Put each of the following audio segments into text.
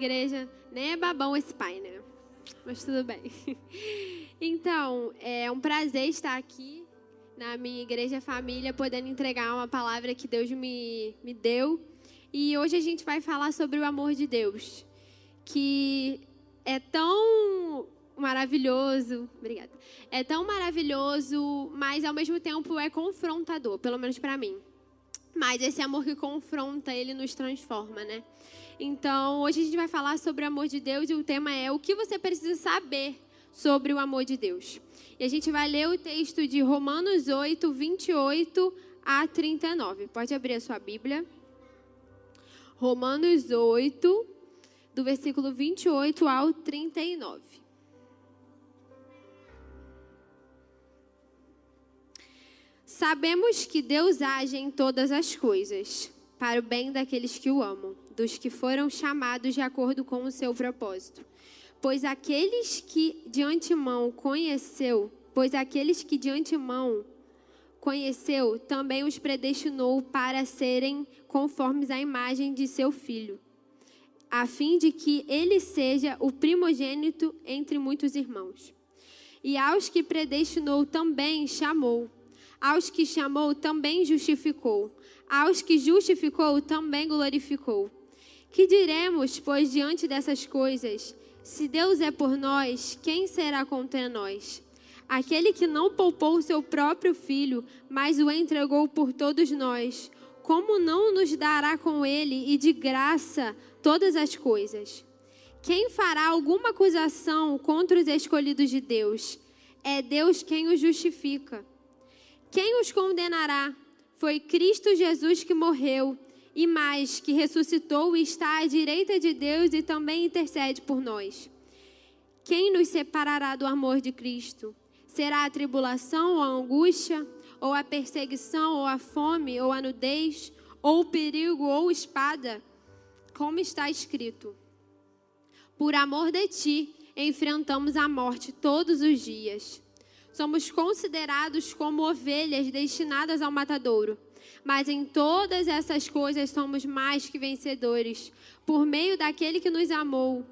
igreja. Nem é babão esse pai, né? Mas tudo bem. Então, é um prazer estar aqui na minha igreja família, podendo entregar uma palavra que Deus me, me deu. E hoje a gente vai falar sobre o amor de Deus, que é tão maravilhoso, obrigada. É tão maravilhoso, mas ao mesmo tempo é confrontador, pelo menos para mim. Mas esse amor que confronta, ele nos transforma, né? Então, hoje a gente vai falar sobre o amor de Deus e o tema é o que você precisa saber sobre o amor de Deus. E a gente vai ler o texto de Romanos 8, 28 a 39. Pode abrir a sua Bíblia. Romanos 8, do versículo 28 ao 39. Sabemos que Deus age em todas as coisas, para o bem daqueles que o amam, dos que foram chamados de acordo com o seu propósito. Pois aqueles que de antemão conheceu, pois aqueles que de antemão conheceu, também os predestinou para serem conformes à imagem de seu filho, a fim de que ele seja o primogênito entre muitos irmãos. E aos que predestinou também chamou, aos que chamou também justificou, aos que justificou também glorificou. Que diremos, pois, diante dessas coisas? Se Deus é por nós, quem será contra nós? Aquele que não poupou seu próprio filho, mas o entregou por todos nós, como não nos dará com ele e de graça todas as coisas? Quem fará alguma acusação contra os escolhidos de Deus? É Deus quem os justifica. Quem os condenará? Foi Cristo Jesus que morreu e mais, que ressuscitou e está à direita de Deus e também intercede por nós. Quem nos separará do amor de Cristo? Será a tribulação ou a angústia, ou a perseguição, ou a fome, ou a nudez, ou o perigo, ou espada? Como está escrito: Por amor de ti, enfrentamos a morte todos os dias. Somos considerados como ovelhas destinadas ao matadouro. Mas em todas essas coisas somos mais que vencedores, por meio daquele que nos amou.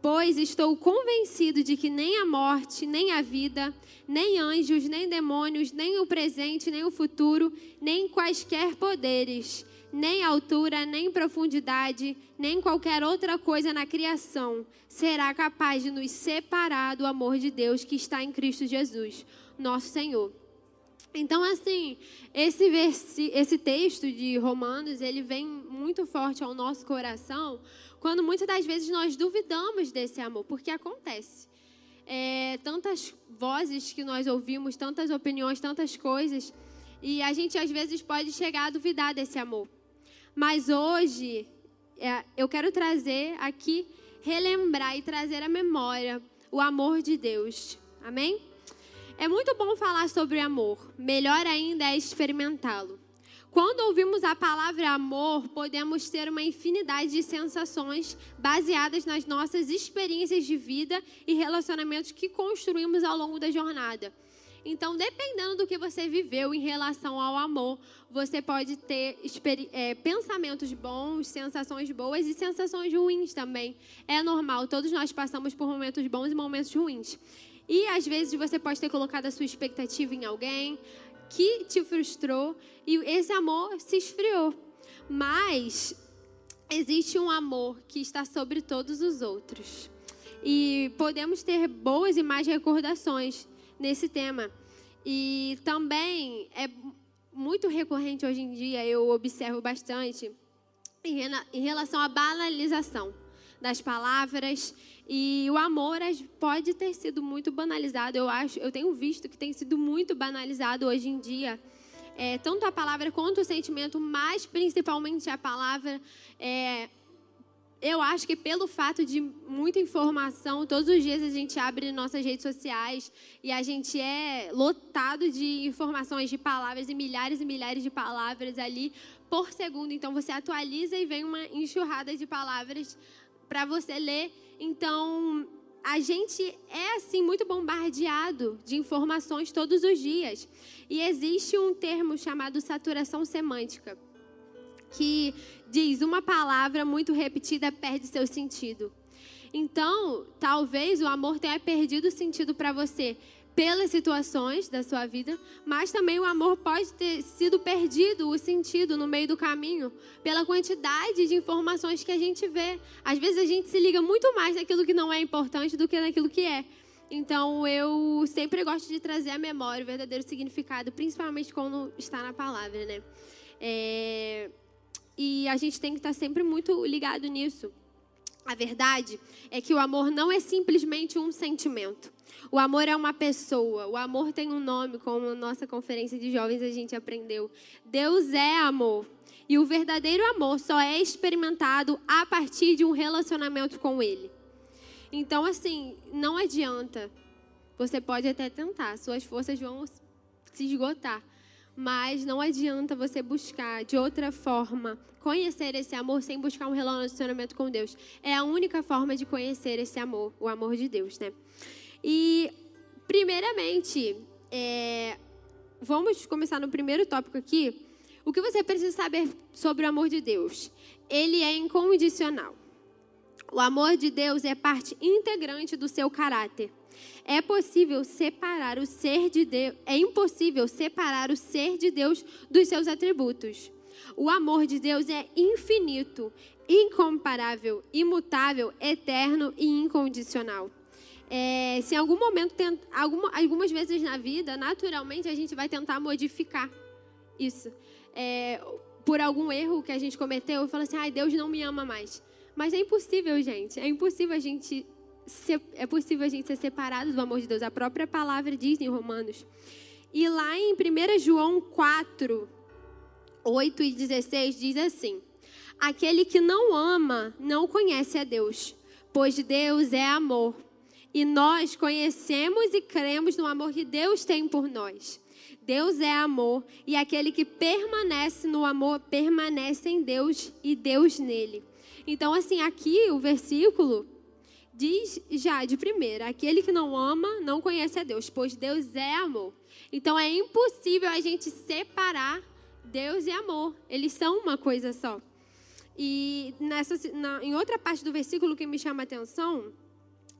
Pois estou convencido de que nem a morte, nem a vida, nem anjos, nem demônios, nem o presente, nem o futuro, nem quaisquer poderes, nem altura, nem profundidade, nem qualquer outra coisa na criação será capaz de nos separar do amor de Deus que está em Cristo Jesus, nosso Senhor. Então, assim, esse, versi, esse texto de Romanos, ele vem muito forte ao nosso coração, quando muitas das vezes nós duvidamos desse amor, porque acontece. É, tantas vozes que nós ouvimos, tantas opiniões, tantas coisas, e a gente às vezes pode chegar a duvidar desse amor. Mas hoje, é, eu quero trazer aqui, relembrar e trazer à memória o amor de Deus. Amém? É muito bom falar sobre amor, melhor ainda é experimentá-lo. Quando ouvimos a palavra amor, podemos ter uma infinidade de sensações baseadas nas nossas experiências de vida e relacionamentos que construímos ao longo da jornada. Então, dependendo do que você viveu em relação ao amor, você pode ter é, pensamentos bons, sensações boas e sensações ruins também. É normal, todos nós passamos por momentos bons e momentos ruins. E às vezes você pode ter colocado a sua expectativa em alguém que te frustrou e esse amor se esfriou. Mas existe um amor que está sobre todos os outros. E podemos ter boas e mais recordações nesse tema. E também é muito recorrente hoje em dia, eu observo bastante, em relação à banalização das palavras e o amor pode ter sido muito banalizado. Eu acho, eu tenho visto que tem sido muito banalizado hoje em dia. É, tanto a palavra quanto o sentimento, mas principalmente a palavra. É, eu acho que pelo fato de muita informação, todos os dias a gente abre nossas redes sociais e a gente é lotado de informações, de palavras e milhares e milhares de palavras ali por segundo. Então você atualiza e vem uma enxurrada de palavras para você ler. Então, a gente é assim muito bombardeado de informações todos os dias. E existe um termo chamado saturação semântica. que diz uma palavra muito repetida perde seu sentido. Então, talvez o amor tenha perdido sentido para você pelas situações da sua vida, mas também o amor pode ter sido perdido o sentido no meio do caminho pela quantidade de informações que a gente vê. Às vezes a gente se liga muito mais naquilo que não é importante do que naquilo que é. Então eu sempre gosto de trazer à memória o verdadeiro significado, principalmente quando está na palavra, né? É... E a gente tem que estar sempre muito ligado nisso. A verdade é que o amor não é simplesmente um sentimento. O amor é uma pessoa. O amor tem um nome, como na nossa conferência de jovens a gente aprendeu. Deus é amor. E o verdadeiro amor só é experimentado a partir de um relacionamento com Ele. Então, assim, não adianta. Você pode até tentar, suas forças vão se esgotar mas não adianta você buscar de outra forma conhecer esse amor sem buscar um relacionamento com Deus. É a única forma de conhecer esse amor, o amor de Deus, né? E, primeiramente, é, vamos começar no primeiro tópico aqui. O que você precisa saber sobre o amor de Deus? Ele é incondicional. O amor de Deus é parte integrante do seu caráter. É possível separar o ser de Deus, é impossível separar o ser de Deus dos seus atributos. O amor de Deus é infinito, incomparável, imutável, eterno e incondicional. É, se em algum momento, alguma, algumas vezes na vida, naturalmente a gente vai tentar modificar isso. É, por algum erro que a gente cometeu, eu falo assim, ai, Deus não me ama mais. Mas é impossível, gente. É impossível a gente é possível a gente ser separado do amor de Deus. A própria palavra diz em Romanos. E lá em 1 João 4, 8 e 16 diz assim: Aquele que não ama não conhece a Deus, pois Deus é amor. E nós conhecemos e cremos no amor que Deus tem por nós. Deus é amor, e aquele que permanece no amor permanece em Deus e Deus nele. Então, assim, aqui o versículo diz já de primeira: aquele que não ama não conhece a Deus, pois Deus é amor. Então é impossível a gente separar Deus e amor. Eles são uma coisa só. E nessa, na, em outra parte do versículo que me chama a atenção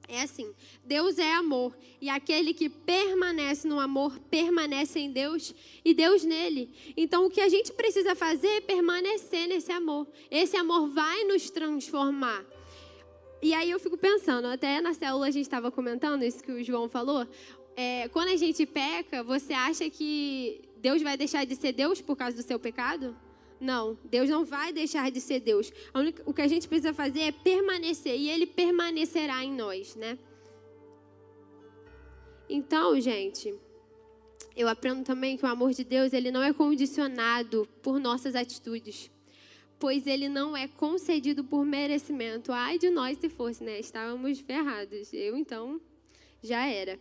é assim: Deus é amor, e aquele que permanece no amor permanece em Deus e Deus nele. Então o que a gente precisa fazer é permanecer nesse amor. Esse amor vai nos transformar. E aí eu fico pensando, até na célula a gente estava comentando isso que o João falou. É, quando a gente peca, você acha que Deus vai deixar de ser Deus por causa do seu pecado? Não, Deus não vai deixar de ser Deus. Única, o que a gente precisa fazer é permanecer e Ele permanecerá em nós, né? Então, gente, eu aprendo também que o amor de Deus ele não é condicionado por nossas atitudes pois ele não é concedido por merecimento. Ai de nós se fosse, né? Estávamos ferrados. Eu, então, já era.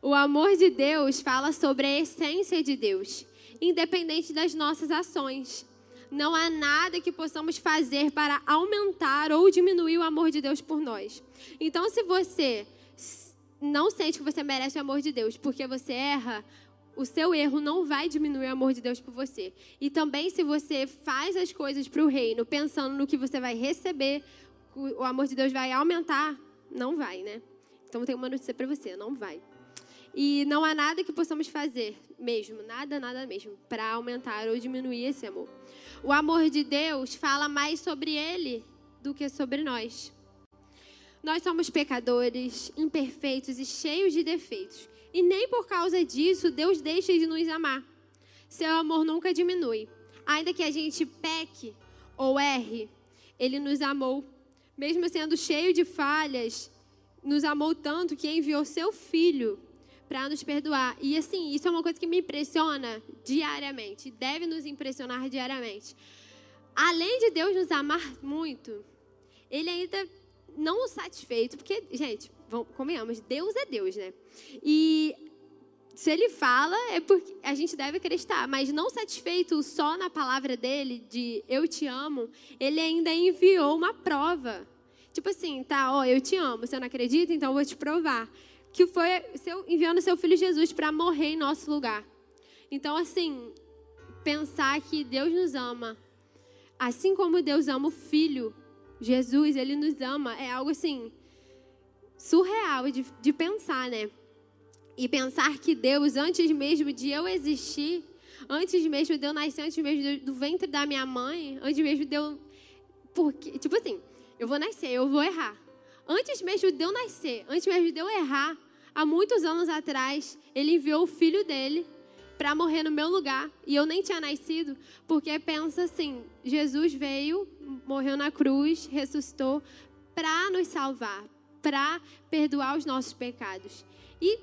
O amor de Deus fala sobre a essência de Deus, independente das nossas ações. Não há nada que possamos fazer para aumentar ou diminuir o amor de Deus por nós. Então, se você não sente que você merece o amor de Deus porque você erra, o seu erro não vai diminuir o amor de Deus por você. E também, se você faz as coisas para o reino pensando no que você vai receber, o amor de Deus vai aumentar, não vai, né? Então, tenho uma notícia para você: não vai. E não há nada que possamos fazer mesmo, nada, nada mesmo, para aumentar ou diminuir esse amor. O amor de Deus fala mais sobre ele do que sobre nós. Nós somos pecadores, imperfeitos e cheios de defeitos. E nem por causa disso Deus deixa de nos amar. Seu amor nunca diminui. Ainda que a gente peque ou erre, Ele nos amou. Mesmo sendo cheio de falhas, nos amou tanto que enviou seu Filho para nos perdoar. E assim, isso é uma coisa que me impressiona diariamente, deve nos impressionar diariamente. Além de Deus nos amar muito, Ele ainda não satisfeito, porque, gente, convenhamos, Deus é Deus, né? E se ele fala, é porque a gente deve acreditar, mas não satisfeito só na palavra dele, de eu te amo, ele ainda enviou uma prova. Tipo assim, tá, ó, eu te amo, você não acredita? Então eu vou te provar. Que foi seu, enviando seu filho Jesus para morrer em nosso lugar. Então, assim, pensar que Deus nos ama Assim como Deus ama o Filho, Jesus, ele nos ama. É algo assim surreal de, de pensar, né? E pensar que Deus, antes mesmo de eu existir, antes mesmo de eu nascer, antes mesmo do ventre da minha mãe, antes mesmo de eu. Porque, tipo assim, eu vou nascer, eu vou errar. Antes mesmo de eu nascer, antes mesmo de eu errar, há muitos anos atrás, ele enviou o filho dele para morrer no meu lugar e eu nem tinha nascido, porque pensa assim: Jesus veio, morreu na cruz, ressuscitou para nos salvar, para perdoar os nossos pecados. E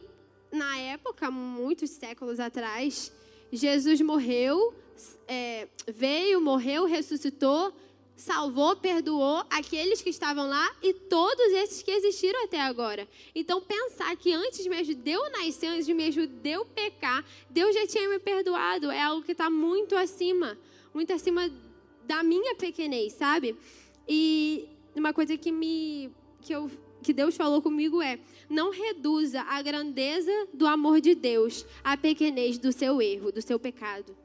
na época, muitos séculos atrás, Jesus morreu, é, veio, morreu, ressuscitou, salvou, perdoou aqueles que estavam lá e todos esses que existiram até agora. Então, pensar que antes mesmo de eu nascer, antes mesmo de eu pecar, Deus já tinha me perdoado é algo que está muito acima, muito acima da minha pequenez, sabe? E uma coisa que me que eu que Deus falou comigo é: não reduza a grandeza do amor de Deus à pequenez do seu erro, do seu pecado.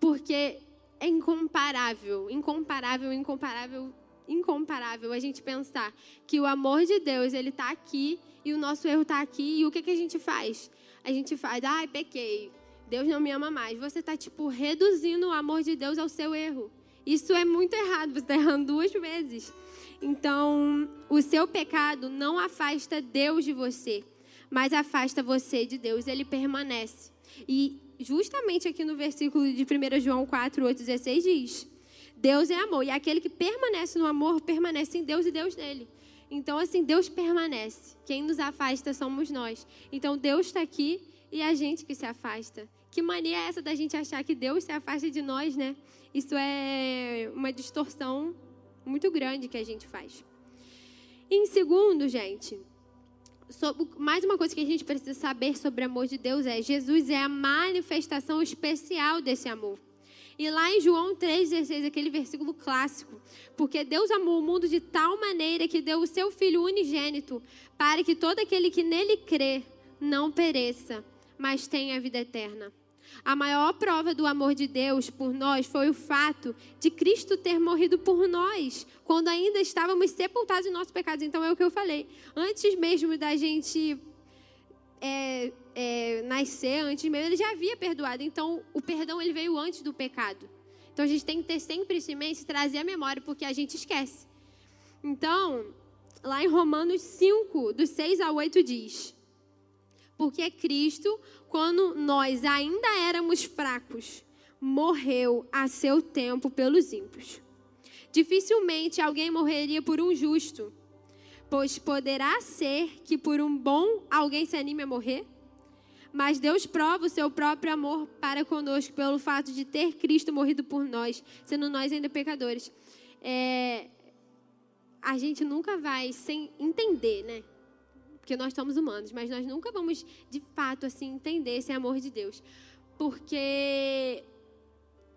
Porque é incomparável, incomparável, incomparável, incomparável a gente pensar que o amor de Deus, ele está aqui e o nosso erro está aqui. E o que, que a gente faz? A gente faz, ai, pequei, Deus não me ama mais. Você está, tipo, reduzindo o amor de Deus ao seu erro. Isso é muito errado, você está errando duas vezes. Então, o seu pecado não afasta Deus de você, mas afasta você de Deus, ele permanece. E justamente aqui no versículo de 1 João 4, 8, 16 diz: Deus é amor, e aquele que permanece no amor permanece em Deus e Deus nele. Então, assim, Deus permanece. Quem nos afasta somos nós. Então, Deus está aqui e a gente que se afasta. Que mania é essa da gente achar que Deus se afasta de nós, né? Isso é uma distorção muito grande que a gente faz. em segundo, gente, mais uma coisa que a gente precisa saber sobre o amor de Deus é: Jesus é a manifestação especial desse amor. E lá em João 3,16, aquele versículo clássico, porque Deus amou o mundo de tal maneira que deu o seu Filho unigênito, para que todo aquele que nele crê não pereça, mas tenha a vida eterna. A maior prova do amor de Deus por nós foi o fato de Cristo ter morrido por nós, quando ainda estávamos sepultados em nossos pecados. Então é o que eu falei. Antes mesmo da gente é, é, nascer, antes mesmo, ele já havia perdoado. Então o perdão ele veio antes do pecado. Então a gente tem que ter sempre isso em mente, trazer a memória, porque a gente esquece. Então, lá em Romanos 5, do 6 ao 8 diz: Porque Cristo quando nós ainda éramos fracos, morreu a seu tempo pelos ímpios. Dificilmente alguém morreria por um justo, pois poderá ser que por um bom alguém se anime a morrer. Mas Deus prova o seu próprio amor para conosco pelo fato de ter Cristo morrido por nós, sendo nós ainda pecadores. É, a gente nunca vai sem entender, né? Porque nós somos humanos, mas nós nunca vamos de fato assim entender esse amor de Deus. Porque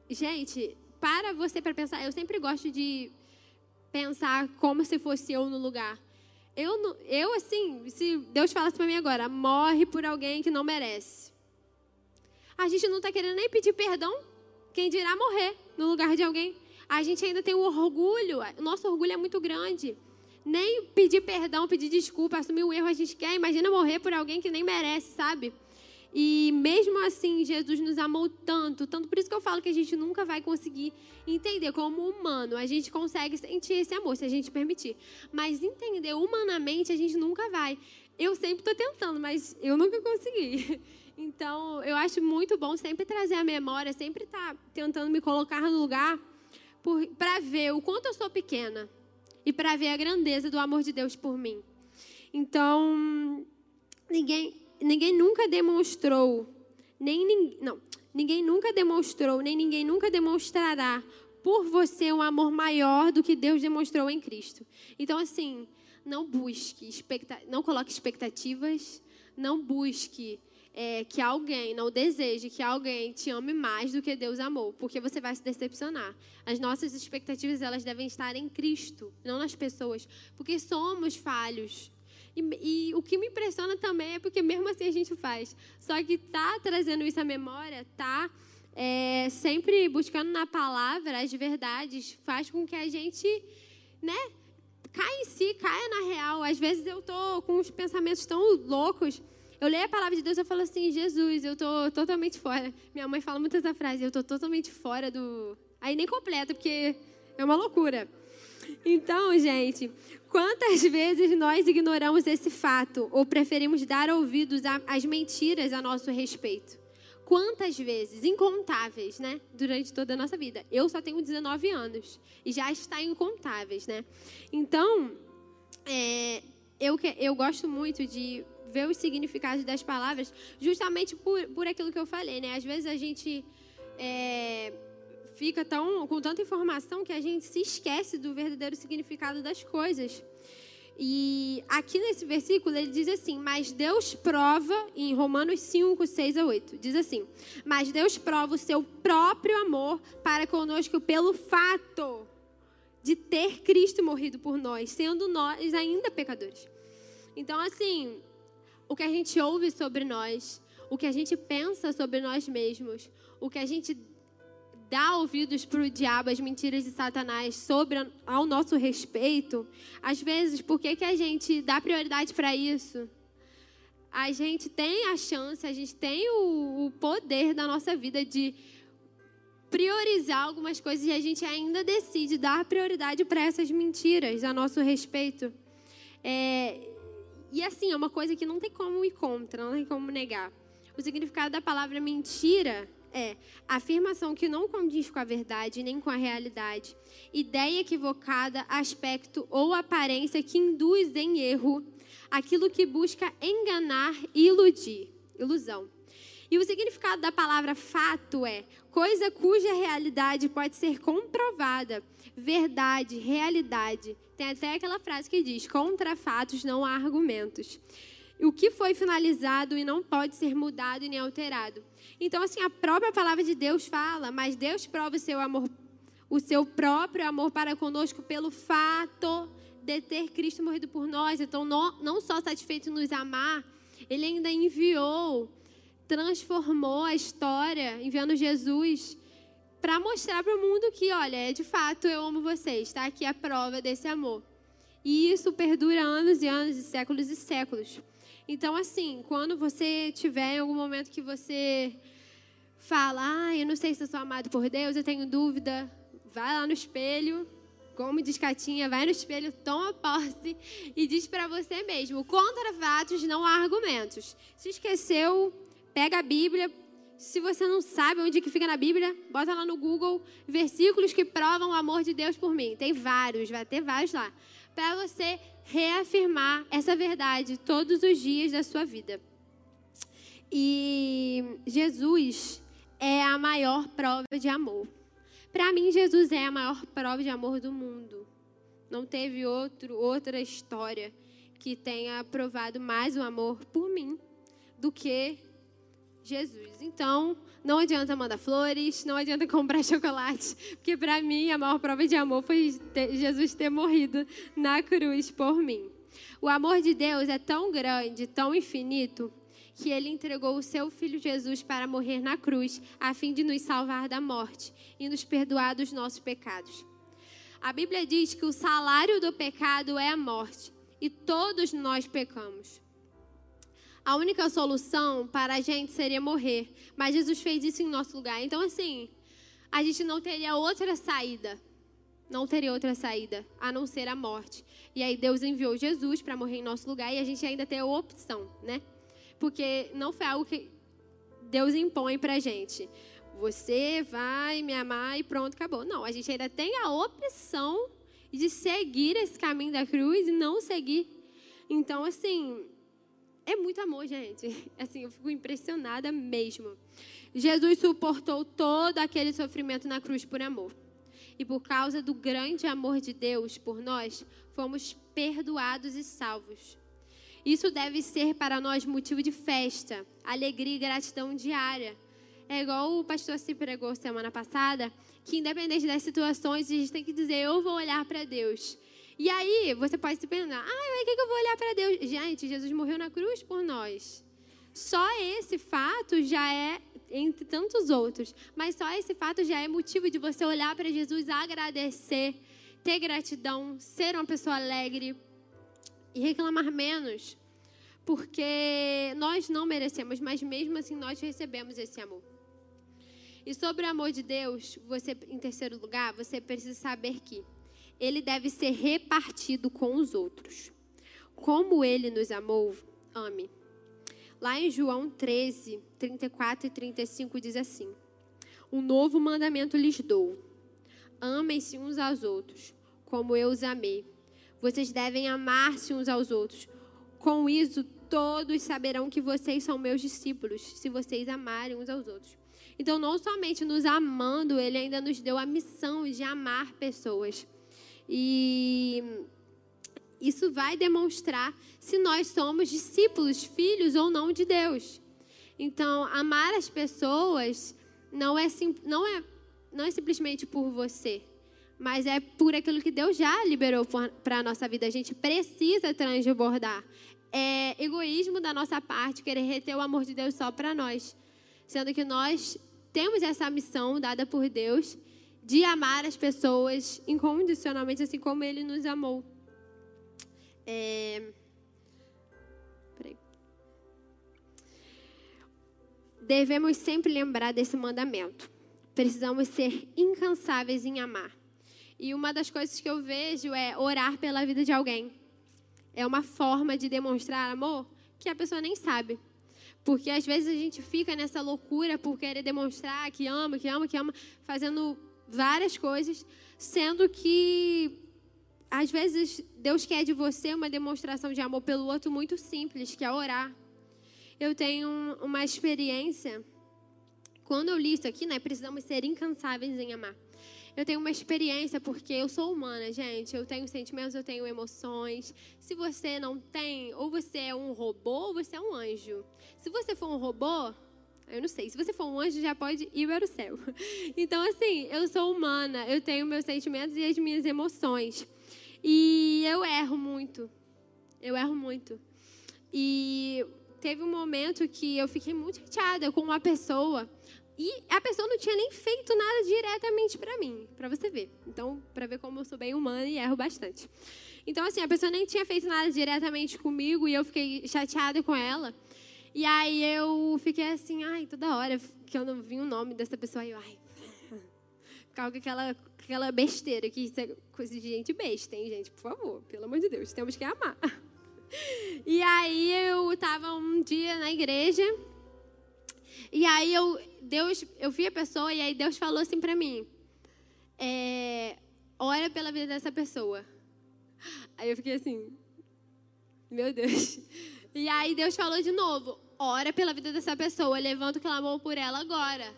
gente, para você para pensar, eu sempre gosto de pensar como se fosse eu no lugar. Eu, eu assim, se Deus falasse para mim agora, morre por alguém que não merece. A gente não está querendo nem pedir perdão, quem dirá morrer no lugar de alguém. A gente ainda tem o orgulho, o nosso orgulho é muito grande nem pedir perdão, pedir desculpa, assumir o erro a gente quer. Imagina morrer por alguém que nem merece, sabe? E mesmo assim, Jesus nos amou tanto, tanto por isso que eu falo que a gente nunca vai conseguir entender como humano. A gente consegue sentir esse amor se a gente permitir, mas entender humanamente a gente nunca vai. Eu sempre estou tentando, mas eu nunca consegui. Então, eu acho muito bom sempre trazer a memória, sempre estar tá tentando me colocar no lugar para ver o quanto eu sou pequena e para ver a grandeza do amor de Deus por mim. Então, ninguém, ninguém nunca demonstrou, nem não, ninguém nunca demonstrou, nem ninguém nunca demonstrará por você um amor maior do que Deus demonstrou em Cristo. Então, assim, não busque, não coloque expectativas, não busque é, que alguém, não deseje que alguém te ame mais do que Deus amou, porque você vai se decepcionar. As nossas expectativas elas devem estar em Cristo, não nas pessoas, porque somos falhos. E, e, o que me impressiona também é porque mesmo assim a gente faz. Só que tá trazendo isso à memória, tá é, sempre buscando na palavra as verdades, faz com que a gente, né, caia em si, caia na real. Às vezes eu tô com uns pensamentos tão loucos. Eu leio a palavra de Deus e falo assim, Jesus, eu tô totalmente fora. Minha mãe fala muito essa frase, eu tô totalmente fora do. Aí nem completa, porque é uma loucura. Então, gente, quantas vezes nós ignoramos esse fato ou preferimos dar ouvidos às mentiras a nosso respeito? Quantas vezes? Incontáveis, né? Durante toda a nossa vida. Eu só tenho 19 anos e já está incontáveis, né? Então, é, eu, eu gosto muito de ver os significados das palavras justamente por, por aquilo que eu falei, né? Às vezes a gente é, fica tão, com tanta informação que a gente se esquece do verdadeiro significado das coisas. E aqui nesse versículo ele diz assim: Mas Deus prova, em Romanos 5, 6 a 8, diz assim: Mas Deus prova o seu próprio amor para conosco pelo fato de ter Cristo morrido por nós, sendo nós ainda pecadores. Então, assim, o que a gente ouve sobre nós, o que a gente pensa sobre nós mesmos, o que a gente dá ouvidos para o diabo, as mentiras de Satanás sobre ao nosso respeito, às vezes, por que, que a gente dá prioridade para isso? A gente tem a chance, a gente tem o, o poder da nossa vida de priorizar algumas coisas e a gente ainda decide dar prioridade para essas mentiras a nosso respeito. É, e assim, é uma coisa que não tem como ir contra, não tem como negar. O significado da palavra mentira é afirmação que não condiz com a verdade nem com a realidade, ideia equivocada, aspecto ou aparência que induz em erro, aquilo que busca enganar e iludir, ilusão. E o significado da palavra fato é coisa cuja realidade pode ser comprovada, verdade, realidade. Tem até aquela frase que diz: contra fatos não há argumentos. O que foi finalizado e não pode ser mudado e nem alterado. Então, assim, a própria palavra de Deus fala, mas Deus prova o seu amor, o seu próprio amor para conosco pelo fato de ter Cristo morrido por nós. Então, não, não só satisfeito em nos amar, ele ainda enviou, transformou a história, enviando Jesus para mostrar para o mundo que, olha, de fato eu amo vocês, está aqui a prova desse amor. E isso perdura anos e anos e séculos e séculos. Então, assim, quando você tiver em algum momento que você fala, ah, eu não sei se eu sou amado por Deus, eu tenho dúvida, vai lá no espelho, como diz Catinha, vai no espelho, toma posse e diz para você mesmo: contra fatos não há argumentos. Se esqueceu, pega a Bíblia. Se você não sabe onde que fica na Bíblia, bota lá no Google versículos que provam o amor de Deus por mim. Tem vários, vai ter vários lá. Para você reafirmar essa verdade todos os dias da sua vida. E Jesus é a maior prova de amor. Para mim, Jesus é a maior prova de amor do mundo. Não teve outro, outra história que tenha provado mais o amor por mim do que Jesus. Então, não adianta mandar flores, não adianta comprar chocolate, porque para mim a maior prova de amor foi ter, Jesus ter morrido na cruz por mim. O amor de Deus é tão grande, tão infinito, que ele entregou o seu filho Jesus para morrer na cruz, a fim de nos salvar da morte e nos perdoar dos nossos pecados. A Bíblia diz que o salário do pecado é a morte, e todos nós pecamos. A única solução para a gente seria morrer. Mas Jesus fez isso em nosso lugar. Então, assim, a gente não teria outra saída. Não teria outra saída a não ser a morte. E aí Deus enviou Jesus para morrer em nosso lugar e a gente ainda tem a opção, né? Porque não foi algo que Deus impõe para a gente. Você vai me amar e pronto, acabou. Não, a gente ainda tem a opção de seguir esse caminho da cruz e não seguir. Então, assim, é muito amor, gente. Assim, eu fico impressionada mesmo. Jesus suportou todo aquele sofrimento na cruz por amor. E por causa do grande amor de Deus por nós, fomos perdoados e salvos. Isso deve ser para nós motivo de festa, alegria e gratidão diária. É igual o pastor se pregou semana passada, que independente das situações, a gente tem que dizer: Eu vou olhar para Deus. E aí, você pode se pensar, ah, o que, que eu vou olhar para Deus? Gente, Jesus morreu na cruz por nós. Só esse fato já é entre tantos outros. Mas só esse fato já é motivo de você olhar para Jesus, agradecer, ter gratidão, ser uma pessoa alegre e reclamar menos. Porque nós não merecemos, mas mesmo assim nós recebemos esse amor. E sobre o amor de Deus, você em terceiro lugar, você precisa saber que ele deve ser repartido com os outros. Como ele nos amou, ame. Lá em João 13, 34 e 35 diz assim: Um novo mandamento lhes dou: amem-se uns aos outros, como eu os amei. Vocês devem amar-se uns aos outros. Com isso, todos saberão que vocês são meus discípulos, se vocês amarem uns aos outros. Então, não somente nos amando, ele ainda nos deu a missão de amar pessoas. E isso vai demonstrar se nós somos discípulos, filhos ou não de Deus. Então, amar as pessoas não é, não é, não é simplesmente por você, mas é por aquilo que Deus já liberou para a nossa vida. A gente precisa transbordar. É egoísmo da nossa parte querer reter o amor de Deus só para nós, sendo que nós temos essa missão dada por Deus de amar as pessoas incondicionalmente, assim como Ele nos amou. É... Devemos sempre lembrar desse mandamento. Precisamos ser incansáveis em amar. E uma das coisas que eu vejo é orar pela vida de alguém. É uma forma de demonstrar amor que a pessoa nem sabe. Porque às vezes a gente fica nessa loucura por querer demonstrar que ama, que ama, que ama, fazendo várias coisas, sendo que às vezes Deus quer de você uma demonstração de amor pelo outro muito simples, que é orar. Eu tenho uma experiência. Quando eu li isso aqui, né, precisamos ser incansáveis em amar. Eu tenho uma experiência porque eu sou humana, gente. Eu tenho sentimentos, eu tenho emoções. Se você não tem, ou você é um robô ou você é um anjo. Se você for um robô, eu não sei. Se você for um anjo, já pode ir para o céu. Então, assim, eu sou humana. Eu tenho meus sentimentos e as minhas emoções. E eu erro muito. Eu erro muito. E teve um momento que eu fiquei muito chateada com uma pessoa. E a pessoa não tinha nem feito nada diretamente para mim, para você ver. Então, para ver como eu sou bem humana e erro bastante. Então, assim, a pessoa nem tinha feito nada diretamente comigo e eu fiquei chateada com ela. E aí eu fiquei assim, ai, toda hora que eu não vi o nome dessa pessoa, eu, ai, ficava com aquela aquela besteira, que isso é coisa de gente besta, hein, gente? Por favor, pelo amor de Deus, temos que amar. E aí eu estava um dia na igreja, e aí eu, Deus, eu vi a pessoa, e aí Deus falou assim para mim, é, ora pela vida dessa pessoa. Aí eu fiquei assim, meu Deus. E aí Deus falou de novo, ora pela vida dessa pessoa, levanta o clamor por ela agora.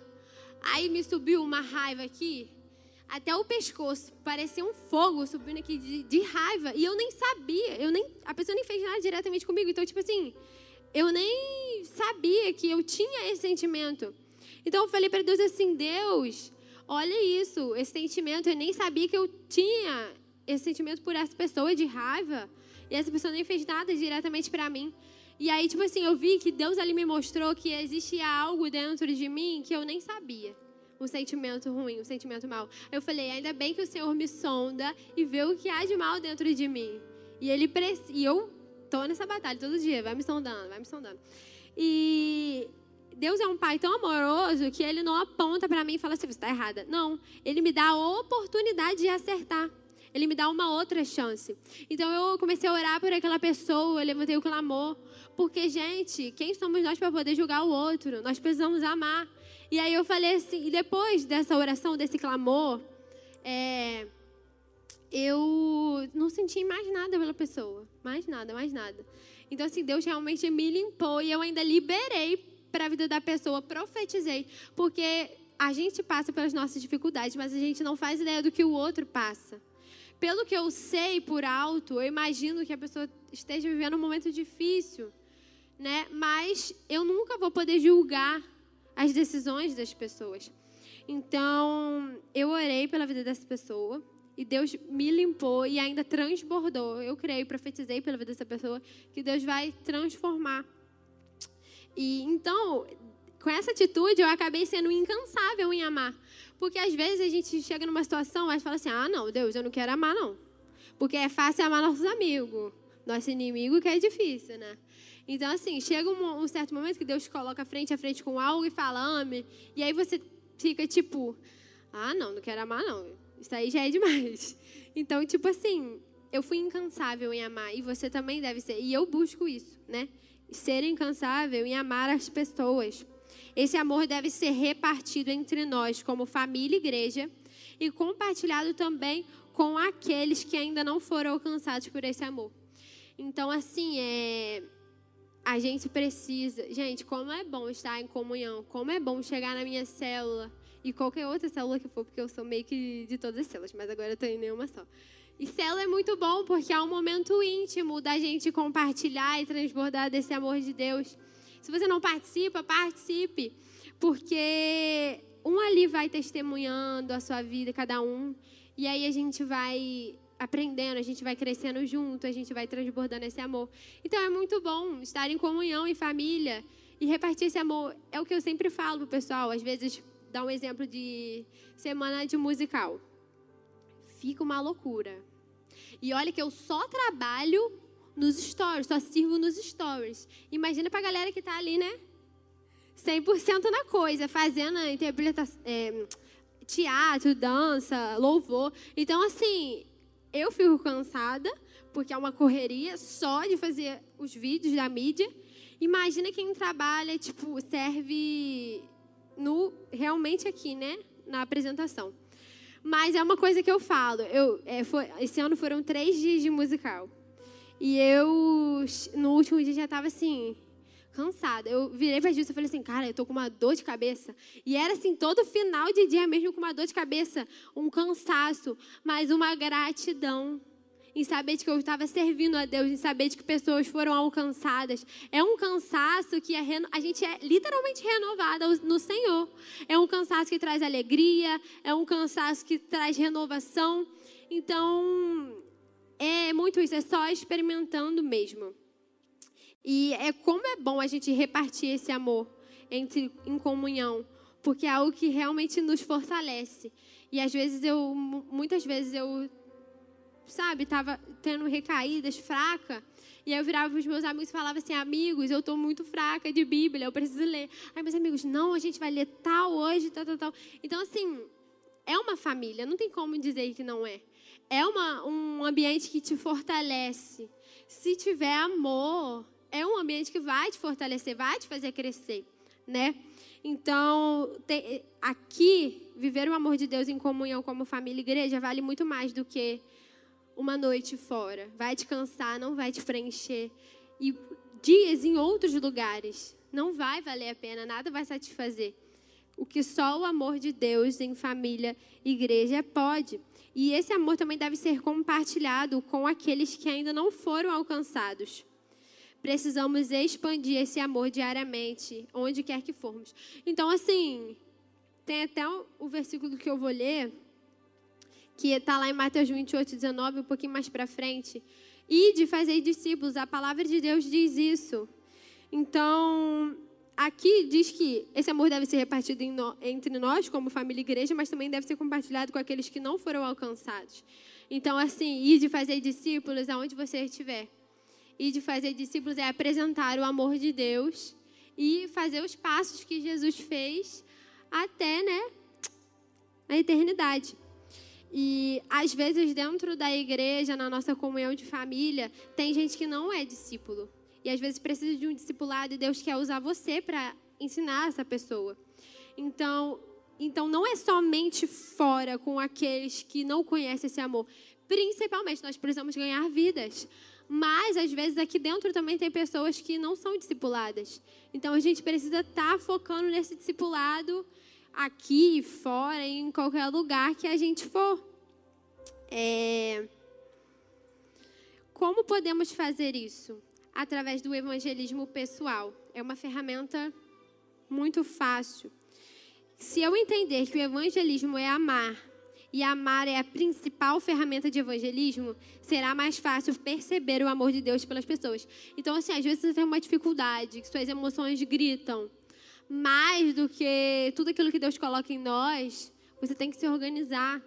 Aí me subiu uma raiva aqui, até o pescoço. Parecia um fogo subindo aqui de, de, raiva. E eu nem sabia. Eu nem, a pessoa nem fez nada diretamente comigo. Então, tipo assim, eu nem sabia que eu tinha esse sentimento. Então, eu falei para Deus assim: Deus, olha isso, esse sentimento. Eu nem sabia que eu tinha esse sentimento por essa pessoa de raiva. E essa pessoa nem fez nada diretamente para mim. E aí, tipo assim, eu vi que Deus ali me mostrou que existia algo dentro de mim que eu nem sabia um sentimento ruim, um sentimento mal. Eu falei, ainda bem que o Senhor me sonda e vê o que há de mal dentro de mim. E ele e eu tô nessa batalha todo dia, vai me sondando, vai me sondando. E Deus é um pai tão amoroso que ele não aponta para mim e fala assim, você está errada. Não, ele me dá a oportunidade de acertar. Ele me dá uma outra chance. Então eu comecei a orar por aquela pessoa, eu levantei o clamor. Porque, gente, quem somos nós para poder julgar o outro? Nós precisamos amar. E aí eu falei assim, e depois dessa oração, desse clamor, é, eu não senti mais nada pela pessoa. Mais nada, mais nada. Então, assim, Deus realmente me limpou e eu ainda liberei para a vida da pessoa, profetizei. Porque a gente passa pelas nossas dificuldades, mas a gente não faz ideia do que o outro passa. Pelo que eu sei por alto, eu imagino que a pessoa esteja vivendo um momento difícil, né? Mas eu nunca vou poder julgar as decisões das pessoas. Então, eu orei pela vida dessa pessoa e Deus me limpou e ainda transbordou. Eu creio, profetizei pela vida dessa pessoa que Deus vai transformar. E então, com essa atitude, eu acabei sendo incansável em amar. Porque às vezes a gente chega numa situação, mas fala assim: ah, não, Deus, eu não quero amar, não. Porque é fácil amar nossos amigos. Nosso inimigo que é difícil, né? Então, assim, chega um, um certo momento que Deus coloca frente a frente com algo e fala, ame. E aí você fica tipo, ah, não, não quero amar, não. Isso aí já é demais. Então, tipo assim, eu fui incansável em amar e você também deve ser. E eu busco isso, né? Ser incansável em amar as pessoas. Esse amor deve ser repartido entre nós, como família e igreja, e compartilhado também com aqueles que ainda não foram alcançados por esse amor. Então, assim, é, a gente precisa. Gente, como é bom estar em comunhão, como é bom chegar na minha célula e qualquer outra célula que for, porque eu sou meio que de todas as células, mas agora eu estou em nenhuma só. E célula é muito bom porque é um momento íntimo da gente compartilhar e transbordar desse amor de Deus. Se você não participa, participe, porque um ali vai testemunhando a sua vida, cada um, e aí a gente vai aprendendo, a gente vai crescendo junto, a gente vai transbordando esse amor. Então é muito bom estar em comunhão, em família e repartir esse amor. É o que eu sempre falo pro pessoal, às vezes dá um exemplo de semana de musical. Fica uma loucura. E olha que eu só trabalho nos stories, só sirvo nos stories. Imagina pra galera que tá ali, né? 100% na coisa, fazendo interpretação, é, teatro, dança, louvor. Então, assim, eu fico cansada, porque é uma correria só de fazer os vídeos da mídia. Imagina quem trabalha, tipo, serve no realmente aqui, né? Na apresentação. Mas é uma coisa que eu falo. Eu, é, foi, esse ano foram três dias de musical. E eu, no último dia, já estava assim, cansada. Eu virei para Justo e falei assim, cara, eu tô com uma dor de cabeça. E era assim, todo final de dia mesmo com uma dor de cabeça, um cansaço, mas uma gratidão em saber de que eu estava servindo a Deus, em saber de que pessoas foram alcançadas. É um cansaço que a, a gente é literalmente renovada no Senhor. É um cansaço que traz alegria, é um cansaço que traz renovação. Então, é muito isso, é só experimentando mesmo. E é como é bom a gente repartir esse amor entre em comunhão, porque é algo que realmente nos fortalece. E às vezes eu, muitas vezes eu, sabe, estava tendo recaídas, fraca. E eu virava para os meus amigos e falava assim: amigos, eu estou muito fraca de Bíblia, eu preciso ler. Aí meus amigos, não, a gente vai ler tal hoje, tal, tal, tal. Então, assim, é uma família, não tem como dizer que não é. É uma, um ambiente que te fortalece. Se tiver amor, é um ambiente que vai te fortalecer, vai te fazer crescer, né? Então, tem, aqui, viver o amor de Deus em comunhão como família e igreja vale muito mais do que uma noite fora. Vai te cansar, não vai te preencher. E dias em outros lugares não vai valer a pena, nada vai satisfazer. O que só o amor de Deus em família e igreja pode. E esse amor também deve ser compartilhado com aqueles que ainda não foram alcançados precisamos expandir esse amor diariamente, onde quer que formos. Então, assim, tem até o versículo que eu vou ler, que está lá em Mateus 28, 19, um pouquinho mais para frente. E de fazer discípulos, a palavra de Deus diz isso. Então, aqui diz que esse amor deve ser repartido entre nós, como família e igreja, mas também deve ser compartilhado com aqueles que não foram alcançados. Então, assim, ir de fazer discípulos aonde você estiver e de fazer discípulos é apresentar o amor de Deus e fazer os passos que Jesus fez até, né, a eternidade. E às vezes dentro da igreja, na nossa comunhão de família, tem gente que não é discípulo. E às vezes precisa de um discipulado e Deus quer usar você para ensinar essa pessoa. Então, então não é somente fora com aqueles que não conhecem esse amor. Principalmente nós precisamos ganhar vidas. Mas, às vezes, aqui dentro também tem pessoas que não são discipuladas. Então, a gente precisa estar tá focando nesse discipulado aqui, fora, em qualquer lugar que a gente for. É... Como podemos fazer isso? Através do evangelismo pessoal. É uma ferramenta muito fácil. Se eu entender que o evangelismo é amar e amar é a principal ferramenta de evangelismo, será mais fácil perceber o amor de Deus pelas pessoas. Então, assim, às vezes você tem uma dificuldade, que suas emoções gritam. mais do que tudo aquilo que Deus coloca em nós, você tem que se organizar.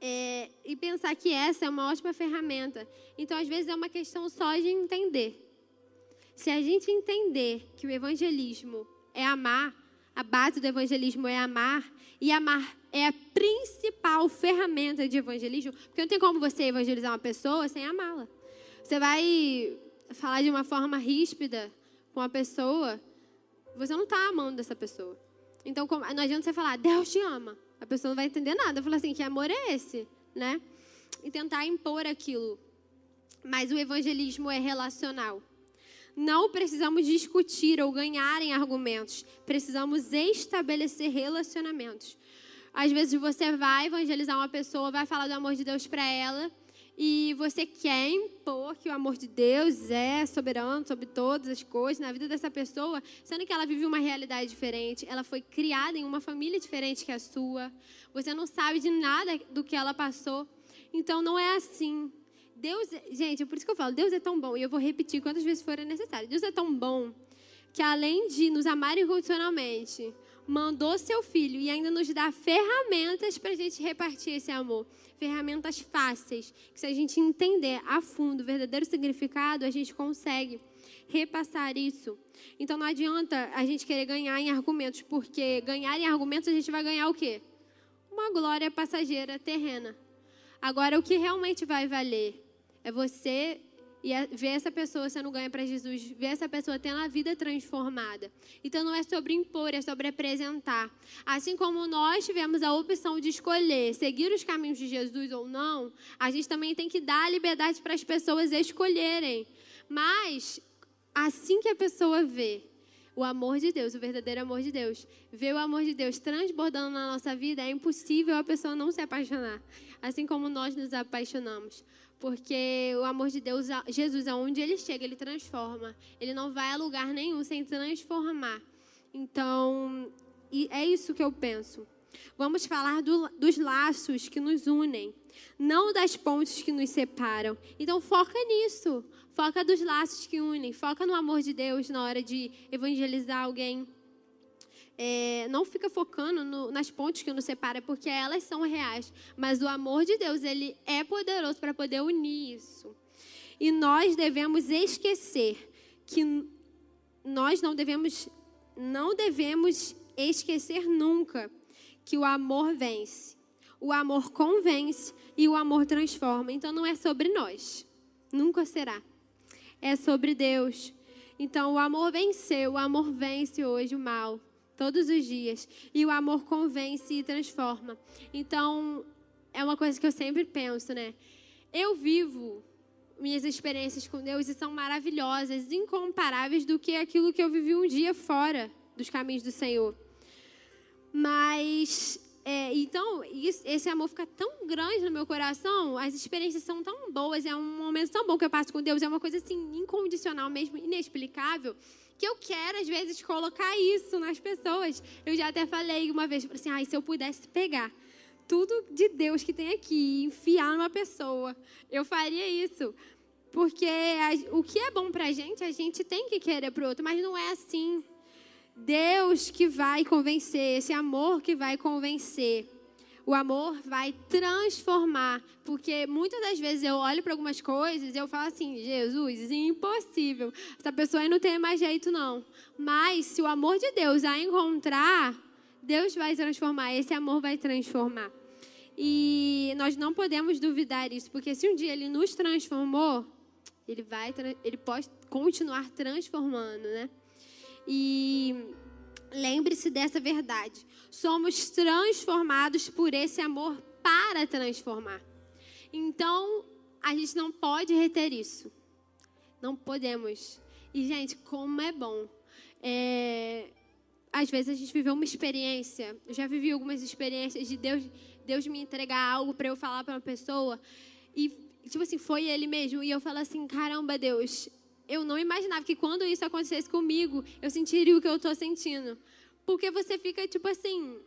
É, e pensar que essa é uma ótima ferramenta. Então, às vezes, é uma questão só de entender. Se a gente entender que o evangelismo é amar, a base do evangelismo é amar, e amar é a principal ferramenta de evangelismo, porque não tem como você evangelizar uma pessoa sem amá-la. Você vai falar de uma forma ríspida com a pessoa, você não está amando essa pessoa. Então, não adianta você falar, Deus te ama. A pessoa não vai entender nada. Falar assim, que amor é esse? Né? E tentar impor aquilo. Mas o evangelismo é relacional. Não precisamos discutir ou ganhar em argumentos. Precisamos estabelecer relacionamentos. Às vezes você vai evangelizar uma pessoa, vai falar do amor de Deus para ela, e você quer impor que o amor de Deus é soberano sobre todas as coisas na vida dessa pessoa, sendo que ela vive uma realidade diferente, ela foi criada em uma família diferente que a sua, você não sabe de nada do que ela passou. Então não é assim. Deus, gente, é por isso que eu falo, Deus é tão bom, e eu vou repetir quantas vezes for necessário. Deus é tão bom que além de nos amar incondicionalmente, mandou seu filho e ainda nos dá ferramentas para a gente repartir esse amor ferramentas fáceis, que se a gente entender a fundo o verdadeiro significado, a gente consegue repassar isso. Então não adianta a gente querer ganhar em argumentos, porque ganhar em argumentos a gente vai ganhar o quê? Uma glória passageira terrena. Agora o que realmente vai valer é você e ver essa pessoa sendo ganha para Jesus, ver essa pessoa tendo a vida transformada. Então não é sobre impor, é sobre apresentar. Assim como nós tivemos a opção de escolher seguir os caminhos de Jesus ou não, a gente também tem que dar a liberdade para as pessoas escolherem. Mas assim que a pessoa vê o amor de Deus, o verdadeiro amor de Deus, ver o amor de Deus transbordando na nossa vida, é impossível a pessoa não se apaixonar, assim como nós nos apaixonamos. Porque o amor de Deus, Jesus, aonde ele chega, ele transforma. Ele não vai a lugar nenhum sem transformar. Então, é isso que eu penso. Vamos falar do, dos laços que nos unem, não das pontes que nos separam. Então, foca nisso. Foca dos laços que unem. Foca no amor de Deus na hora de evangelizar alguém é, não fica focando no, nas pontes que nos separam, porque elas são reais. Mas o amor de Deus, ele é poderoso para poder unir isso. E nós devemos esquecer que nós não devemos, não devemos esquecer nunca que o amor vence. O amor convence e o amor transforma. Então não é sobre nós. Nunca será. É sobre Deus. Então o amor venceu, o amor vence hoje o mal todos os dias. E o amor convence e transforma. Então, é uma coisa que eu sempre penso, né? Eu vivo minhas experiências com Deus e são maravilhosas, incomparáveis do que aquilo que eu vivi um dia fora dos caminhos do Senhor. Mas é, então, esse amor fica tão grande no meu coração, as experiências são tão boas, é um momento tão bom que eu passo com Deus, é uma coisa assim, incondicional mesmo, inexplicável, que eu quero, às vezes, colocar isso nas pessoas. Eu já até falei uma vez, assim, ah, se eu pudesse pegar tudo de Deus que tem aqui e enfiar numa pessoa, eu faria isso. Porque a, o que é bom pra gente, a gente tem que querer pro outro, mas não é assim. Deus que vai convencer, esse amor que vai convencer. O amor vai transformar, porque muitas das vezes eu olho para algumas coisas e eu falo assim: Jesus, impossível. Essa pessoa aí não tem mais jeito, não. Mas se o amor de Deus a encontrar, Deus vai transformar, esse amor vai transformar. E nós não podemos duvidar isso, porque se um dia ele nos transformou, ele vai, ele pode continuar transformando, né? E lembre-se dessa verdade. Somos transformados por esse amor para transformar. Então, a gente não pode reter isso. Não podemos. E, gente, como é bom. É... Às vezes a gente viveu uma experiência. Eu já vivi algumas experiências de Deus, Deus me entregar algo para eu falar para uma pessoa. E, tipo assim, foi Ele mesmo. E eu falo assim: caramba, Deus, eu não imaginava que quando isso acontecesse comigo, eu sentiria o que eu estou sentindo. Porque você fica tipo assim.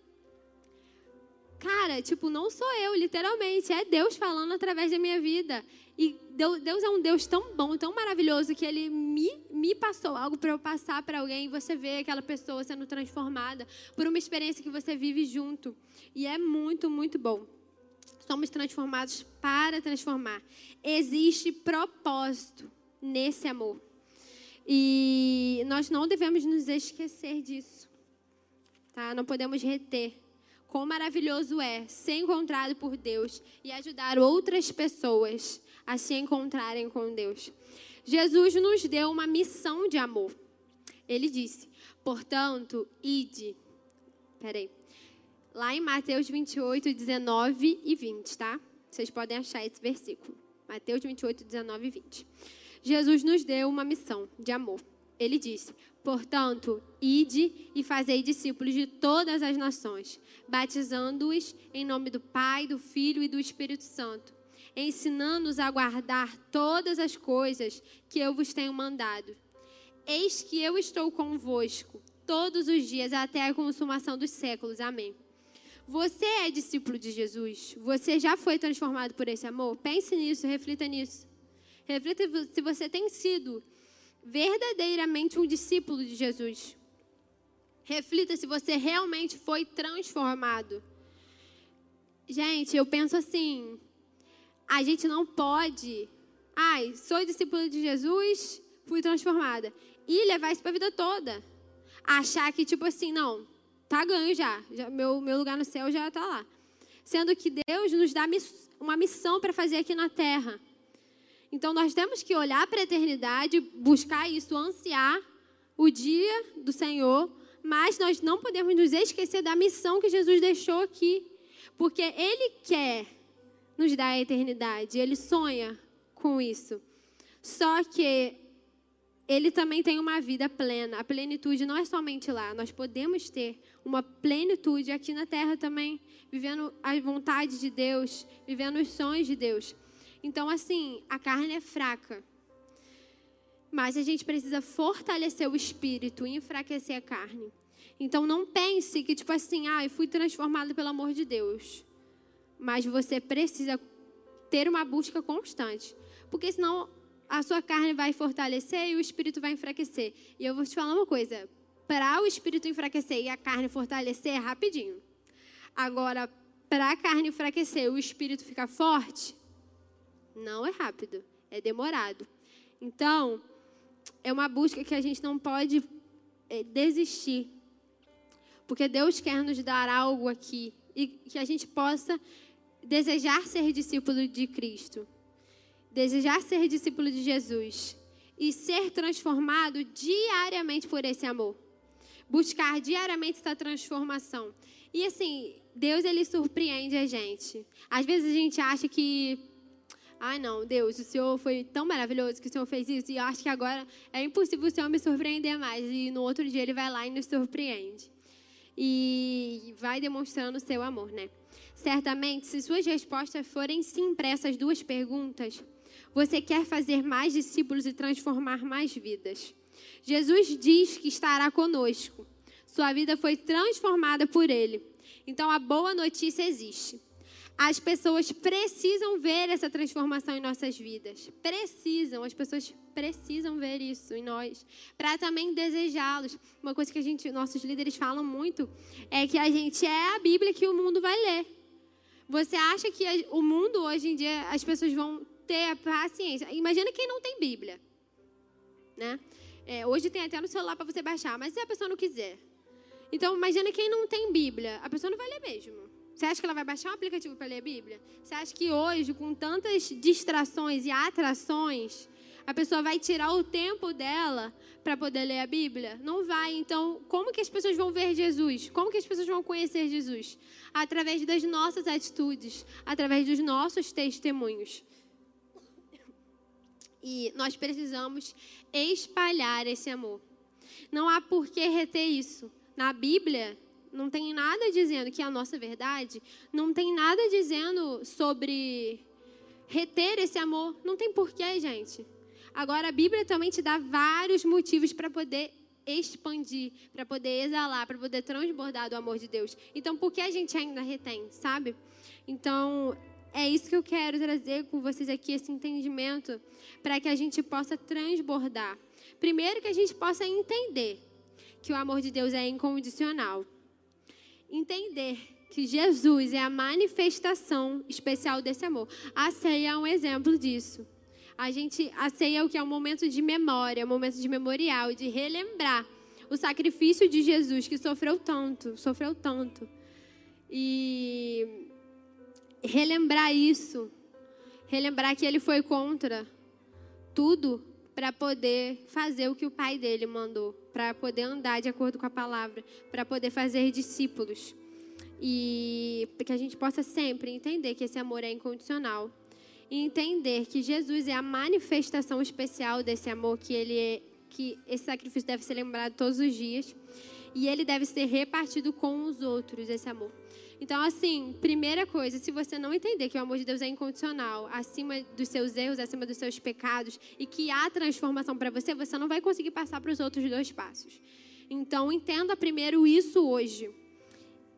Cara, tipo, não sou eu, literalmente, é Deus falando através da minha vida. E Deus é um Deus tão bom, tão maravilhoso, que Ele me, me passou algo para eu passar para alguém você vê aquela pessoa sendo transformada por uma experiência que você vive junto. E é muito, muito bom. Somos transformados para transformar. Existe propósito nesse amor. E nós não devemos nos esquecer disso. Tá? Não podemos reter quão maravilhoso é ser encontrado por Deus e ajudar outras pessoas a se encontrarem com Deus. Jesus nos deu uma missão de amor. Ele disse: portanto, ide. Peraí. Lá em Mateus 28, 19 e 20, tá? Vocês podem achar esse versículo. Mateus 28, 19 e 20. Jesus nos deu uma missão de amor. Ele disse: Portanto, ide e fazei discípulos de todas as nações, batizando-os em nome do Pai, do Filho e do Espírito Santo, ensinando-os a guardar todas as coisas que eu vos tenho mandado. Eis que eu estou convosco todos os dias até a consumação dos séculos. Amém. Você é discípulo de Jesus? Você já foi transformado por esse amor? Pense nisso, reflita nisso. Reflita se você tem sido verdadeiramente um discípulo de Jesus. Reflita se você realmente foi transformado. Gente, eu penso assim: a gente não pode, ai, sou discípulo de Jesus, fui transformada, e levar isso para a vida toda. Achar que, tipo assim, não, tá ganho já, já meu, meu lugar no céu já está lá. Sendo que Deus nos dá uma missão para fazer aqui na terra. Então nós temos que olhar para a eternidade, buscar isso, ansiar o dia do Senhor, mas nós não podemos nos esquecer da missão que Jesus deixou aqui, porque Ele quer nos dar a eternidade, Ele sonha com isso. Só que Ele também tem uma vida plena. A plenitude não é somente lá, nós podemos ter uma plenitude aqui na terra também, vivendo a vontade de Deus, vivendo os sonhos de Deus. Então, assim, a carne é fraca. Mas a gente precisa fortalecer o espírito e enfraquecer a carne. Então, não pense que, tipo assim, ah, eu fui transformado pelo amor de Deus. Mas você precisa ter uma busca constante. Porque senão a sua carne vai fortalecer e o espírito vai enfraquecer. E eu vou te falar uma coisa: para o espírito enfraquecer e a carne fortalecer, é rapidinho. Agora, para a carne enfraquecer e o espírito ficar forte, não é rápido, é demorado. Então, é uma busca que a gente não pode é, desistir. Porque Deus quer nos dar algo aqui e que a gente possa desejar ser discípulo de Cristo, desejar ser discípulo de Jesus e ser transformado diariamente por esse amor. Buscar diariamente essa transformação. E assim, Deus ele surpreende a gente. Às vezes a gente acha que Ai, não, Deus, o Senhor foi tão maravilhoso que o Senhor fez isso e eu acho que agora é impossível o Senhor me surpreender mais. E no outro dia ele vai lá e nos surpreende. E vai demonstrando o seu amor, né? Certamente, se suas respostas forem sim para essas duas perguntas, você quer fazer mais discípulos e transformar mais vidas. Jesus diz que estará conosco. Sua vida foi transformada por ele. Então a boa notícia existe. As pessoas precisam ver essa transformação em nossas vidas. Precisam, as pessoas precisam ver isso em nós, para também desejá-los. Uma coisa que a gente, nossos líderes falam muito é que a gente é a Bíblia que o mundo vai ler. Você acha que o mundo hoje em dia as pessoas vão ter a paciência? Imagina quem não tem Bíblia, né? É, hoje tem até no celular para você baixar, mas se a pessoa não quiser, então imagina quem não tem Bíblia, a pessoa não vai ler mesmo. Você acha que ela vai baixar um aplicativo para ler a Bíblia? Você acha que hoje, com tantas distrações e atrações, a pessoa vai tirar o tempo dela para poder ler a Bíblia? Não vai. Então, como que as pessoas vão ver Jesus? Como que as pessoas vão conhecer Jesus? Através das nossas atitudes, através dos nossos testemunhos. E nós precisamos espalhar esse amor. Não há por que reter isso. Na Bíblia, não tem nada dizendo que é a nossa verdade, não tem nada dizendo sobre reter esse amor. Não tem porquê, gente. Agora, a Bíblia também te dá vários motivos para poder expandir, para poder exalar, para poder transbordar do amor de Deus. Então, por que a gente ainda retém, sabe? Então, é isso que eu quero trazer com vocês aqui, esse entendimento, para que a gente possa transbordar. Primeiro, que a gente possa entender que o amor de Deus é incondicional. Entender que Jesus é a manifestação especial desse amor. A ceia é um exemplo disso. A gente, a ceia é o que é um momento de memória, um momento de memorial, de relembrar o sacrifício de Jesus que sofreu tanto, sofreu tanto. E relembrar isso, relembrar que ele foi contra tudo para poder fazer o que o pai dele mandou, para poder andar de acordo com a palavra, para poder fazer discípulos. E que a gente possa sempre entender que esse amor é incondicional e entender que Jesus é a manifestação especial desse amor, que ele é, que esse sacrifício deve ser lembrado todos os dias e ele deve ser repartido com os outros esse amor. Então, assim, primeira coisa, se você não entender que o amor de Deus é incondicional, acima dos seus erros, acima dos seus pecados, e que há transformação para você, você não vai conseguir passar para os outros dois passos. Então, entenda primeiro isso hoje.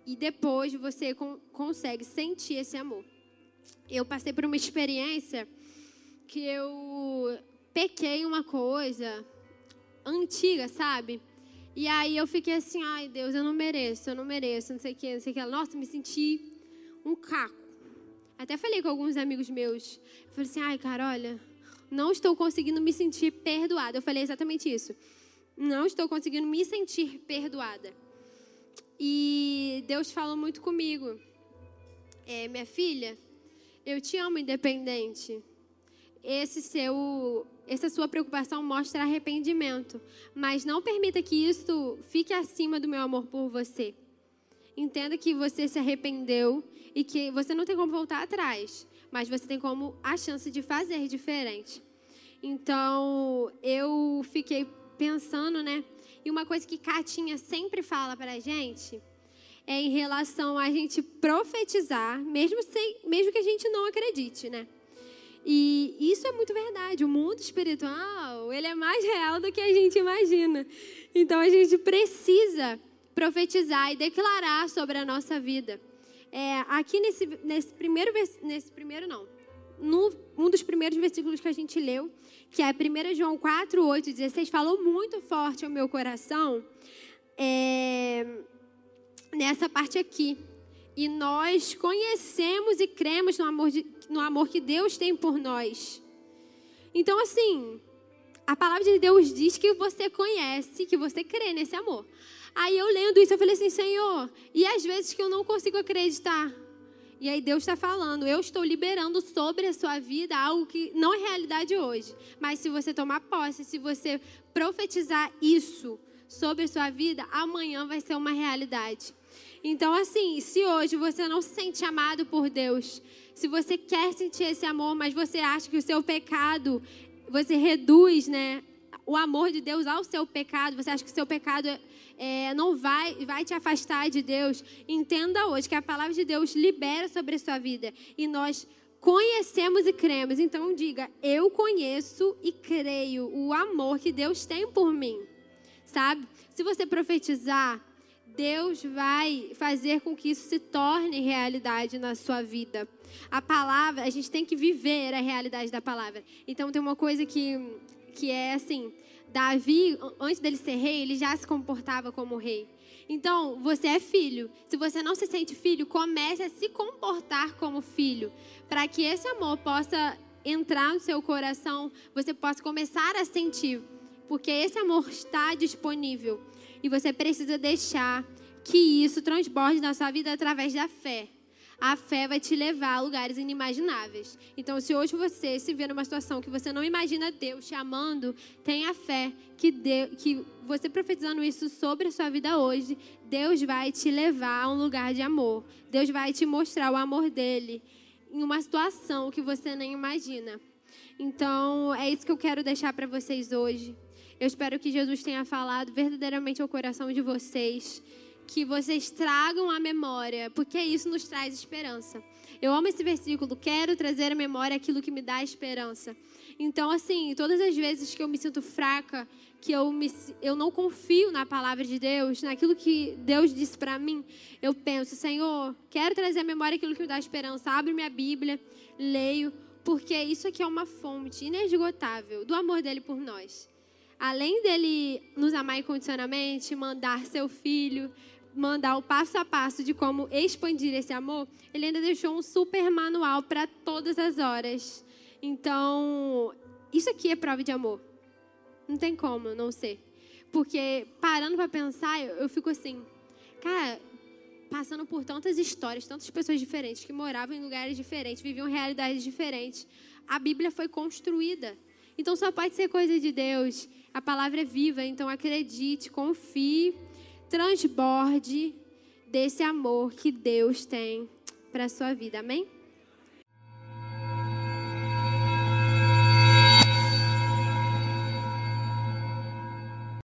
E depois você consegue sentir esse amor. Eu passei por uma experiência que eu pequei uma coisa antiga, sabe? E aí eu fiquei assim, ai Deus, eu não mereço, eu não mereço, não sei o que, não sei o que. Nossa, me senti um caco. Até falei com alguns amigos meus. Eu falei assim, ai cara, olha, não estou conseguindo me sentir perdoada. Eu falei exatamente isso. Não estou conseguindo me sentir perdoada. E Deus falou muito comigo. É, minha filha, eu te amo independente. Esse seu essa sua preocupação mostra arrependimento, mas não permita que isso fique acima do meu amor por você. Entenda que você se arrependeu e que você não tem como voltar atrás, mas você tem como a chance de fazer diferente. Então, eu fiquei pensando, né? E uma coisa que Catinha sempre fala para a gente é em relação a gente profetizar, mesmo, sem, mesmo que a gente não acredite, né? E isso é muito verdade. O mundo espiritual, ele é mais real do que a gente imagina. Então a gente precisa profetizar e declarar sobre a nossa vida. É, aqui nesse, nesse primeiro nesse primeiro não. No, um dos primeiros versículos que a gente leu, que é 1 João 4, 8, 16, falou muito forte ao meu coração é, nessa parte aqui. E nós conhecemos e cremos no amor, de, no amor que Deus tem por nós. Então, assim, a palavra de Deus diz que você conhece, que você crê nesse amor. Aí eu lendo isso, eu falei assim, Senhor, e às vezes que eu não consigo acreditar. E aí Deus está falando, eu estou liberando sobre a sua vida algo que não é realidade hoje. Mas se você tomar posse, se você profetizar isso sobre a sua vida, amanhã vai ser uma realidade. Então, assim, se hoje você não se sente amado por Deus, se você quer sentir esse amor, mas você acha que o seu pecado, você reduz, né, o amor de Deus ao seu pecado, você acha que o seu pecado é, não vai, vai te afastar de Deus, entenda hoje que a palavra de Deus libera sobre a sua vida e nós conhecemos e cremos. Então diga, eu conheço e creio o amor que Deus tem por mim, sabe? Se você profetizar Deus vai fazer com que isso se torne realidade na sua vida. A palavra, a gente tem que viver a realidade da palavra. Então tem uma coisa que, que é assim, Davi, antes dele ser rei, ele já se comportava como rei. Então, você é filho. Se você não se sente filho, comece a se comportar como filho, para que esse amor possa entrar no seu coração, você possa começar a sentir, porque esse amor está disponível. E você precisa deixar que isso transborde na sua vida através da fé. A fé vai te levar a lugares inimagináveis. Então, se hoje você se vê numa situação que você não imagina Deus te amando, tenha fé que, Deus, que você profetizando isso sobre a sua vida hoje, Deus vai te levar a um lugar de amor. Deus vai te mostrar o amor dele em uma situação que você nem imagina. Então, é isso que eu quero deixar para vocês hoje. Eu espero que Jesus tenha falado verdadeiramente ao coração de vocês, que vocês tragam a memória, porque isso nos traz esperança. Eu amo esse versículo, quero trazer à memória aquilo que me dá esperança. Então, assim, todas as vezes que eu me sinto fraca, que eu, me, eu não confio na palavra de Deus, naquilo que Deus disse para mim, eu penso, Senhor, quero trazer à memória aquilo que me dá esperança. Abre minha Bíblia, leio, porque isso aqui é uma fonte inesgotável do amor dele por nós. Além dele nos amar incondicionalmente, mandar seu filho, mandar o passo a passo de como expandir esse amor, ele ainda deixou um super manual para todas as horas. Então, isso aqui é prova de amor. Não tem como não ser. Porque parando para pensar, eu, eu fico assim, cara, passando por tantas histórias, tantas pessoas diferentes que moravam em lugares diferentes, viviam realidades diferentes. A Bíblia foi construída. Então só pode ser coisa de Deus. A palavra é viva, então acredite, confie transborde desse amor que Deus tem para a sua vida. Amém?